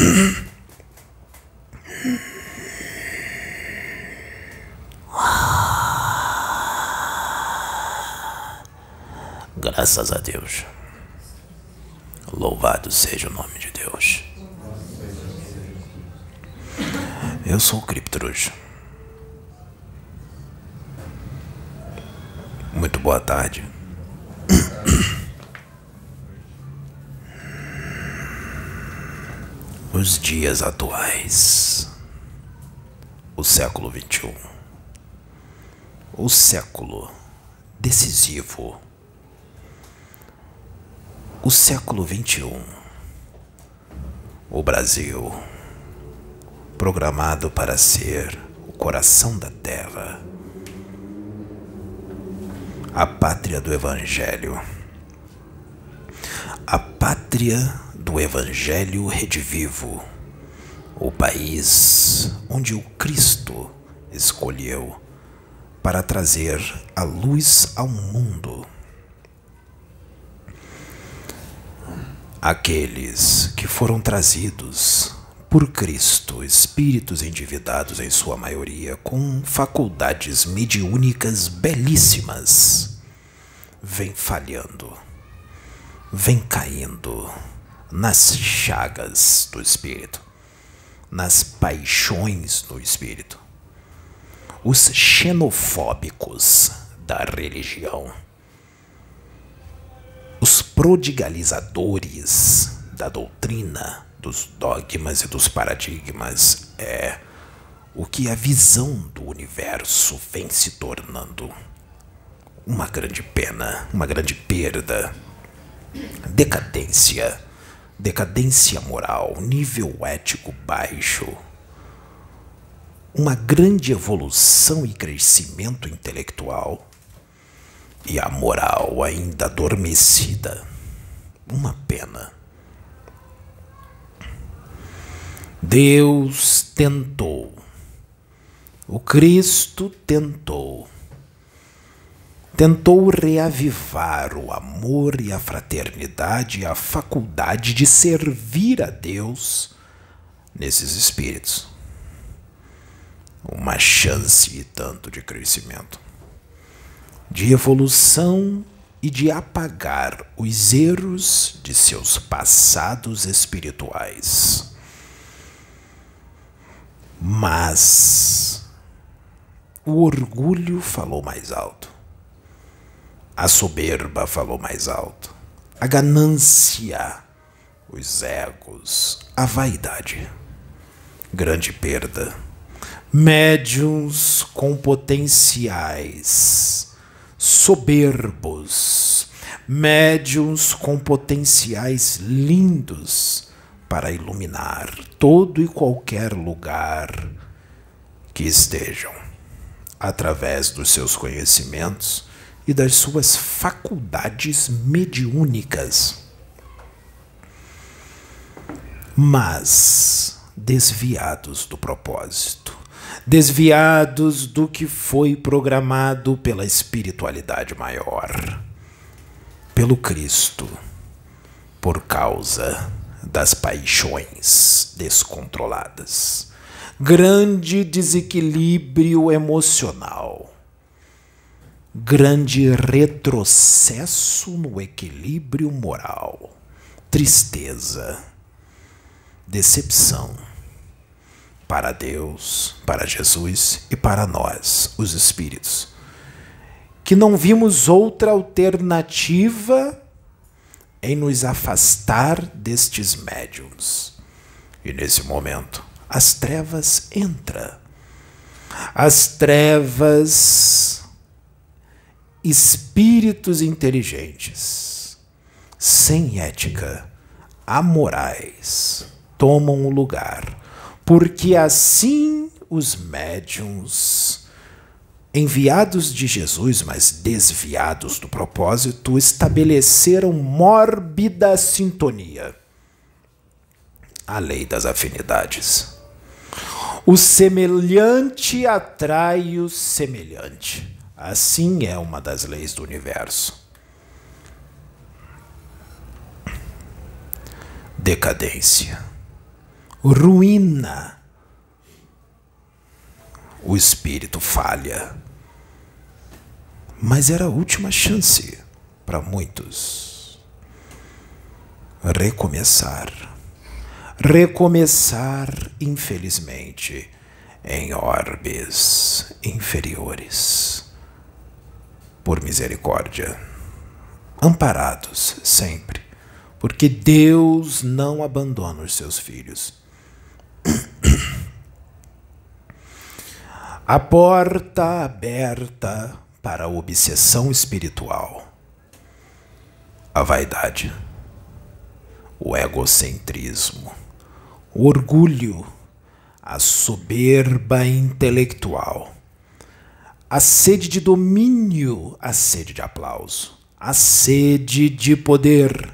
Graças a Deus. Louvado seja o nome de Deus. Eu sou o. Muito boa tarde. Os dias atuais. O século XXI. O século decisivo. O século XXI. O Brasil. Programado para ser o coração da terra. A pátria do Evangelho. A pátria do Evangelho redivivo, o país onde o Cristo escolheu para trazer a luz ao mundo. Aqueles que foram trazidos por Cristo, espíritos endividados em sua maioria, com faculdades mediúnicas belíssimas, vem falhando, vem caindo nas chagas do espírito, nas paixões do espírito. Os xenofóbicos da religião, os prodigalizadores da doutrina, dos dogmas e dos paradigmas é o que a visão do universo vem se tornando. Uma grande pena, uma grande perda, decadência decadência moral, nível ético baixo, uma grande evolução e crescimento intelectual e a moral ainda adormecida. Uma pena. Deus tentou, o Cristo tentou tentou reavivar o amor e a fraternidade e a faculdade de servir a Deus nesses espíritos. Uma chance e tanto de crescimento, de evolução e de apagar os erros de seus passados espirituais. Mas o orgulho falou mais alto. A soberba falou mais alto. A ganância, os egos, a vaidade. Grande perda. Médiuns com potenciais soberbos, médiuns com potenciais lindos para iluminar todo e qualquer lugar que estejam, através dos seus conhecimentos e das suas faculdades mediúnicas. Mas desviados do propósito, desviados do que foi programado pela espiritualidade maior, pelo Cristo, por causa das paixões descontroladas, grande desequilíbrio emocional grande retrocesso no equilíbrio moral, tristeza, decepção para Deus, para Jesus e para nós, os espíritos, que não vimos outra alternativa em nos afastar destes médiums. E nesse momento, as trevas entram. As trevas espíritos inteligentes, sem ética, amorais, tomam o lugar, porque assim os médiums, enviados de Jesus, mas desviados do propósito, estabeleceram mórbida sintonia. A lei das afinidades. O semelhante atrai o semelhante. Assim é uma das leis do universo. Decadência. ruína. O espírito falha. Mas era a última chance para muitos. Recomeçar. Recomeçar, infelizmente, em orbes inferiores. Por misericórdia. Amparados sempre. Porque Deus não abandona os seus filhos. A porta aberta para a obsessão espiritual, a vaidade, o egocentrismo, o orgulho, a soberba intelectual, a sede de domínio, a sede de aplauso, a sede de poder,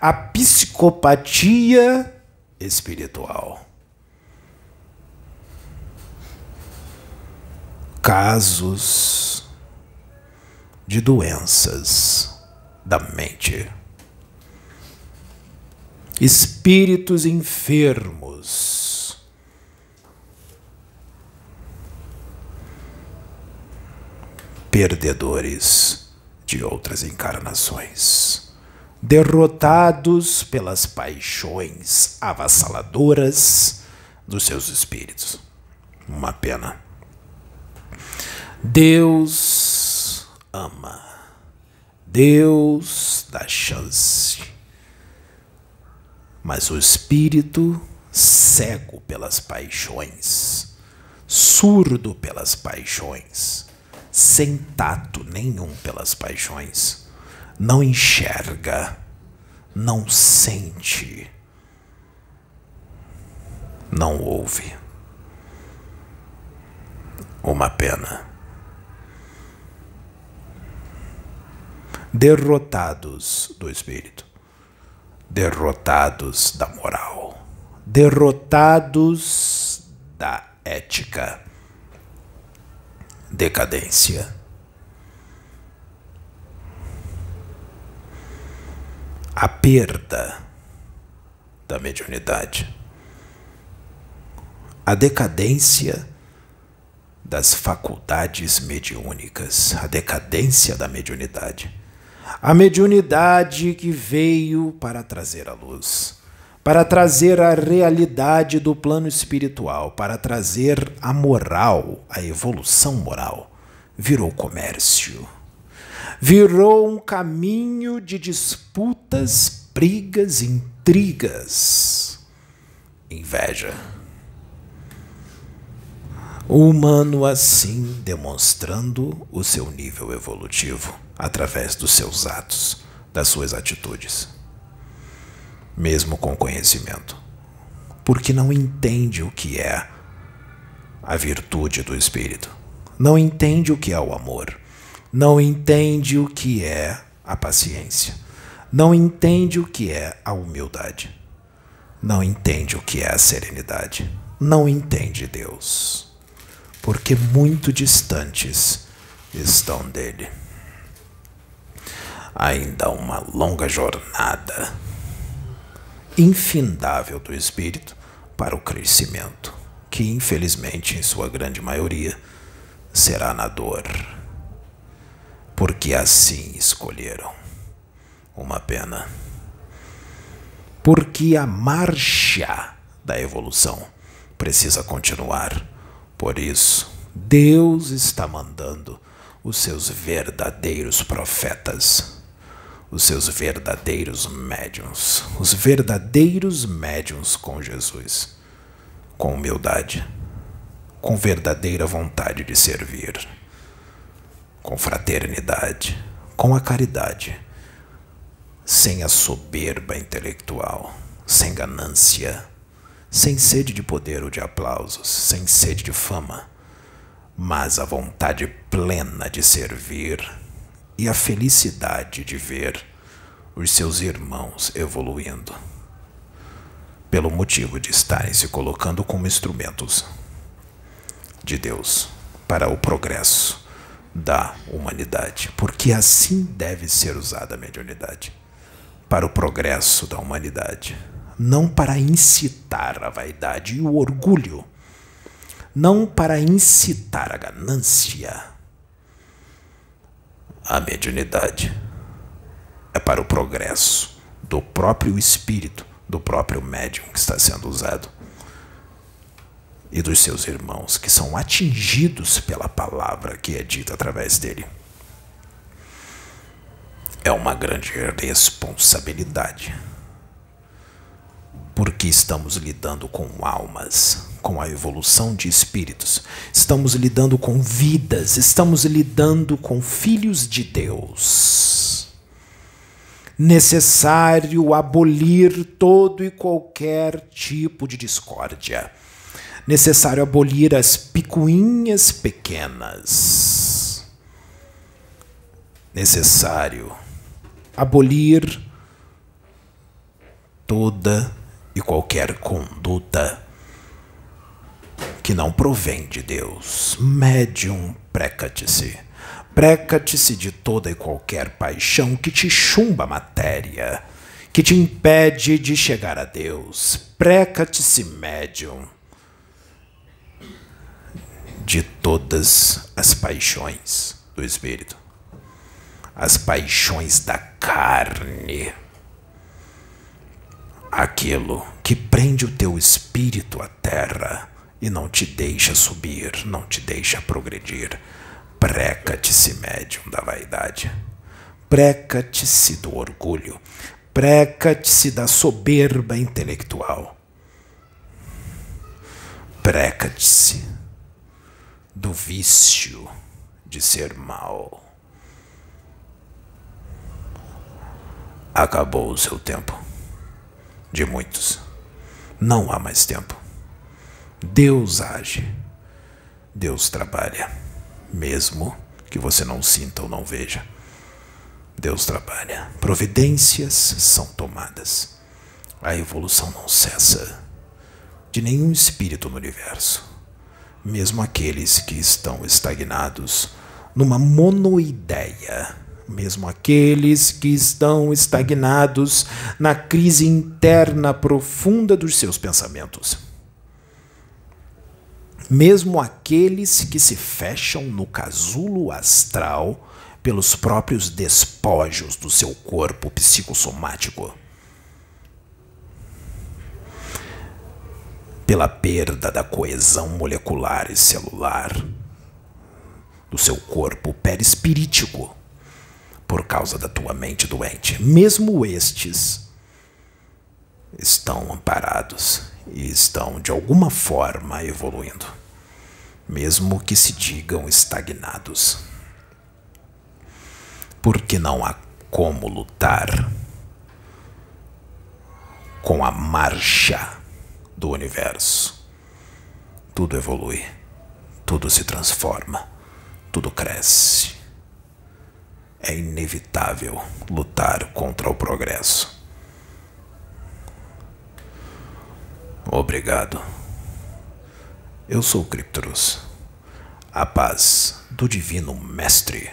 a psicopatia espiritual. Casos de doenças da mente. Espíritos enfermos. Perdedores de outras encarnações. Derrotados pelas paixões avassaladoras dos seus espíritos. Uma pena. Deus ama. Deus dá chance. Mas o espírito, cego pelas paixões, surdo pelas paixões, sem tato nenhum pelas paixões, não enxerga, não sente, não ouve. Uma pena. derrotados do espírito, derrotados da moral, derrotados da ética, decadência. A perda da mediunidade, a decadência das faculdades mediúnicas, a decadência da mediunidade. A mediunidade que veio para trazer a luz, para trazer a realidade do plano espiritual, para trazer a moral, a evolução moral, virou comércio. Virou um caminho de disputas, brigas, intrigas, inveja. O humano assim demonstrando o seu nível evolutivo através dos seus atos, das suas atitudes, mesmo com conhecimento, porque não entende o que é a virtude do Espírito, não entende o que é o amor, não entende o que é a paciência, não entende o que é a humildade, não entende o que é a serenidade, não entende Deus, porque muito distantes estão dele. Ainda uma longa jornada infindável do espírito para o crescimento, que infelizmente, em sua grande maioria, será na dor, porque assim escolheram. Uma pena. Porque a marcha da evolução precisa continuar. Por isso, Deus está mandando os seus verdadeiros profetas os seus verdadeiros médiums, os verdadeiros médiums com Jesus, com humildade, com verdadeira vontade de servir, com fraternidade, com a caridade, sem a soberba intelectual, sem ganância, sem sede de poder ou de aplausos, sem sede de fama, mas a vontade plena de servir e a felicidade de ver os seus irmãos evoluindo, pelo motivo de estarem se colocando como instrumentos de Deus para o progresso da humanidade, porque assim deve ser usada a mediunidade para o progresso da humanidade, não para incitar a vaidade e o orgulho, não para incitar a ganância. A mediunidade é para o progresso do próprio espírito, do próprio médium que está sendo usado e dos seus irmãos que são atingidos pela palavra que é dita através dele. É uma grande responsabilidade. Porque estamos lidando com almas, com a evolução de espíritos, estamos lidando com vidas, estamos lidando com filhos de Deus. Necessário abolir todo e qualquer tipo de discórdia necessário abolir as picuinhas pequenas. Necessário abolir toda e qualquer conduta que não provém de Deus. Médium, precate-se. Precate-se de toda e qualquer paixão que te chumba a matéria, que te impede de chegar a Deus. Precate-se, médium de todas as paixões do espírito, as paixões da carne, aquilo que prende o teu espírito à terra e não te deixa subir, não te deixa progredir. Preca-te-se, médium da vaidade. Preca-te-se do orgulho. Preca-te-se da soberba intelectual. Preca-te-se do vício de ser mal. Acabou o seu tempo. De muitos. Não há mais tempo. Deus age. Deus trabalha. Mesmo que você não sinta ou não veja. Deus trabalha. Providências são tomadas. A evolução não cessa de nenhum espírito no universo mesmo aqueles que estão estagnados numa monoideia, mesmo aqueles que estão estagnados na crise interna profunda dos seus pensamentos. Mesmo aqueles que se fecham no casulo astral pelos próprios despojos do seu corpo psicossomático pela perda da coesão molecular e celular do seu corpo perispirítico por causa da tua mente doente. Mesmo estes estão amparados e estão de alguma forma evoluindo, mesmo que se digam estagnados. Porque não há como lutar com a marcha do universo. Tudo evolui, tudo se transforma, tudo cresce. É inevitável lutar contra o progresso. Obrigado. Eu sou Criptorus. A paz do Divino Mestre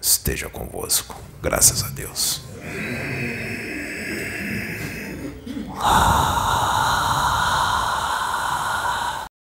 esteja convosco. Graças a Deus. Ah.